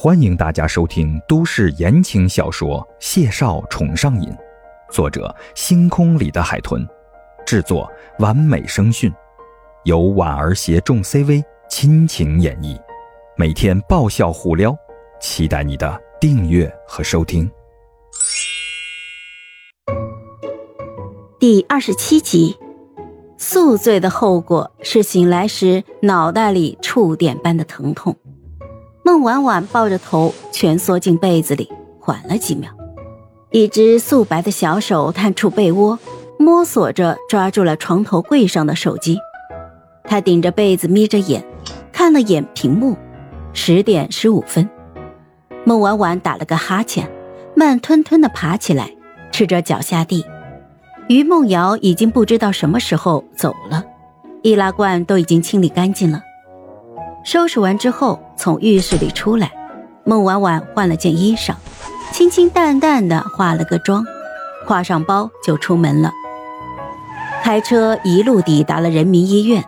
欢迎大家收听都市言情小说《谢少宠上瘾》，作者：星空里的海豚，制作：完美声讯，由婉儿携众 CV 亲情演绎，每天爆笑互撩，期待你的订阅和收听。第二十七集，宿醉的后果是醒来时脑袋里触电般的疼痛。孟婉婉抱着头蜷缩进被子里，缓了几秒，一只素白的小手探出被窝，摸索着抓住了床头柜上的手机。她顶着被子，眯着眼，看了眼屏幕，十点十五分。孟婉婉打了个哈欠，慢吞吞地爬起来，赤着脚下地。于梦瑶已经不知道什么时候走了，易拉罐都已经清理干净了。收拾完之后，从浴室里出来，孟婉婉换了件衣裳，清清淡淡的化了个妆，挎上包就出门了。开车一路抵达了人民医院，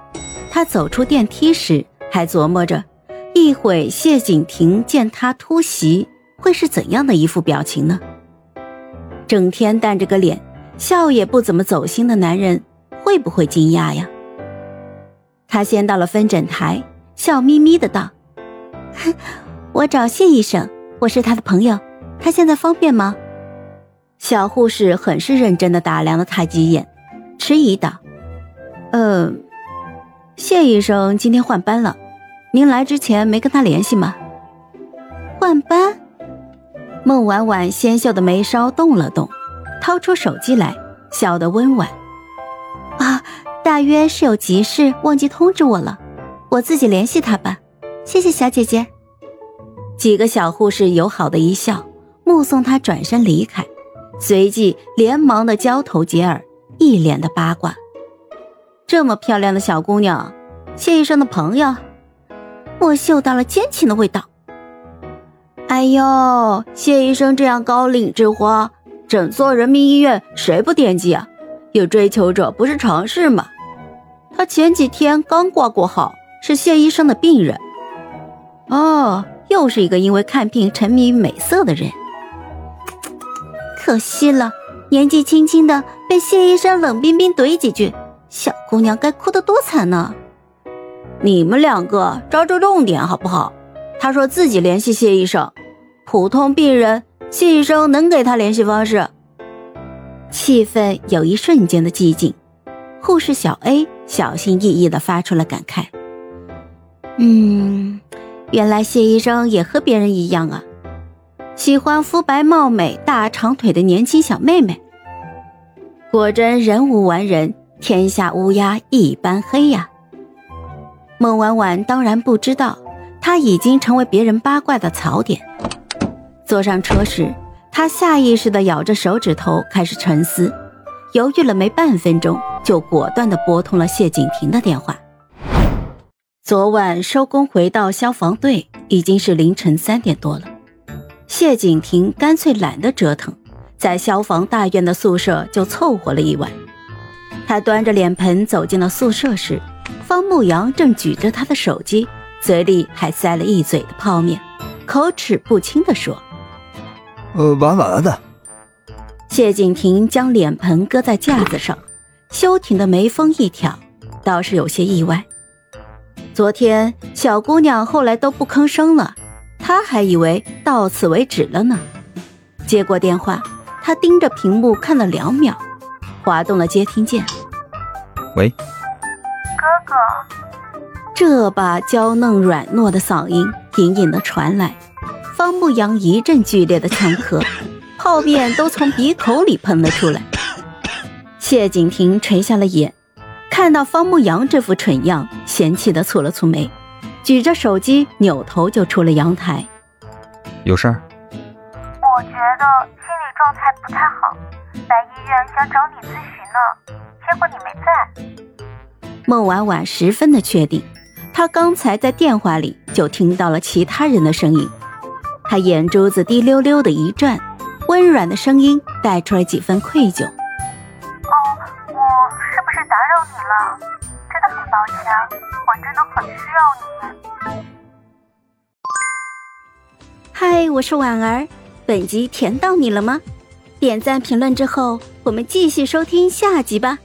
她走出电梯时还琢磨着，一会谢景亭见她突袭会是怎样的一副表情呢？整天淡着个脸，笑也不怎么走心的男人，会不会惊讶呀？他先到了分诊台。笑眯眯的道：“我找谢医生，我是他的朋友，他现在方便吗？”小护士很是认真的打量了他几眼，迟疑道：“呃，谢医生今天换班了，您来之前没跟他联系吗？”换班？孟婉婉纤秀的眉梢动了动，掏出手机来，笑得温婉：“啊，大约是有急事忘记通知我了。”我自己联系他吧，谢谢小姐姐。几个小护士友好的一笑，目送他转身离开，随即连忙的交头接耳，一脸的八卦。这么漂亮的小姑娘，谢医生的朋友，我嗅到了奸情的味道。哎呦，谢医生这样高岭之花，整座人民医院谁不惦记啊？有追求者不是常事吗？他前几天刚挂过号。是谢医生的病人，哦，又是一个因为看病沉迷于美色的人。可惜了，年纪轻轻的被谢医生冷冰冰怼几句，小姑娘该哭得多惨呢！你们两个抓住重点好不好？他说自己联系谢医生，普通病人谢医生能给他联系方式。气氛有一瞬间的寂静，护士小 A 小心翼翼地发出了感慨。嗯，原来谢医生也和别人一样啊，喜欢肤白貌美、大长腿的年轻小妹妹。果真人无完人，天下乌鸦一般黑呀。孟婉婉当然不知道，她已经成为别人八卦的槽点。坐上车时，她下意识地咬着手指头，开始沉思，犹豫了没半分钟，就果断地拨通了谢景亭的电话。昨晚收工回到消防队，已经是凌晨三点多了。谢景亭干脆懒得折腾，在消防大院的宿舍就凑合了一晚。他端着脸盆走进了宿舍时，方牧阳正举着他的手机，嘴里还塞了一嘴的泡面，口齿不清地说：“呃，晚晚的。”谢景亭将脸盆搁在架子上，修挺的眉峰一挑，倒是有些意外。昨天小姑娘后来都不吭声了，他还以为到此为止了呢。接过电话，他盯着屏幕看了两秒，滑动了接听键。喂，哥哥。这把娇嫩软糯的嗓音隐隐的传来，方牧阳一阵剧烈的呛咳，泡面都从鼻孔里喷了出来。谢景亭垂下了眼。看到方牧阳这副蠢样，嫌弃的蹙了蹙眉，举着手机扭头就出了阳台。有事儿？我觉得心理状态不太好，来医院想找你咨询呢，结果你没在。孟婉婉十分的确定，她刚才在电话里就听到了其他人的声音。她眼珠子滴溜溜的一转，温软的声音带出了几分愧疚。哦，我是不是打扰你了，真的很抱歉，我真的很需要你。嗨，我是婉儿，本集甜到你了吗？点赞评论之后，我们继续收听下集吧。